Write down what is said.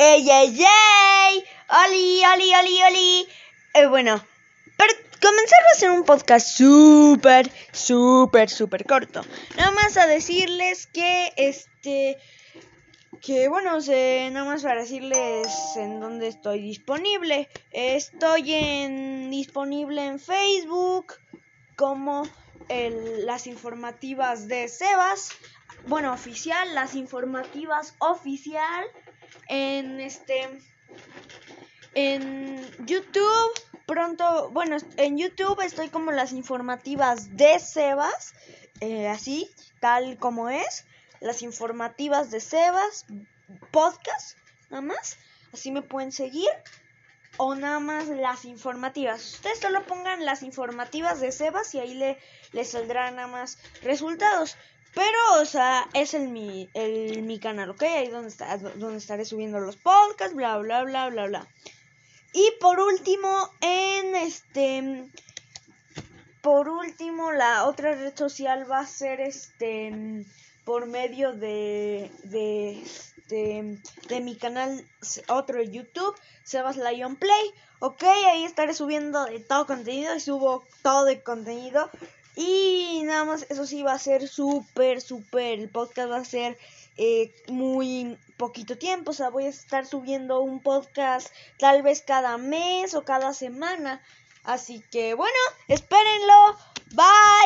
¡Ey, ey, ey! ¡Oli, oli, oli, oli! Eh, bueno, para comenzar a hacer un podcast súper, súper, súper corto. Nada más a decirles que, este, que bueno, sé, nada más para decirles en dónde estoy disponible. Estoy en, disponible en Facebook como las informativas de Sebas. Bueno, oficial, las informativas oficial en este en YouTube pronto bueno en YouTube estoy como las informativas de Sebas eh, así tal como es las informativas de Sebas podcast nada más así me pueden seguir o nada más las informativas. Ustedes solo pongan las informativas de Sebas y ahí le les saldrán nada más resultados pero, o sea, es el mi, el, mi canal, ¿ok? Ahí donde, está, donde estaré subiendo los podcasts, bla, bla, bla, bla, bla. Y por último, en este... Por último, la otra red social va a ser este... Por medio de... De, de, de mi canal, otro YouTube, Sebas Lion Play. Ok, ahí estaré subiendo de todo contenido y subo todo de contenido. Y nada más, eso sí va a ser súper, súper. El podcast va a ser eh, muy poquito tiempo. O sea, voy a estar subiendo un podcast tal vez cada mes o cada semana. Así que bueno, espérenlo. Bye.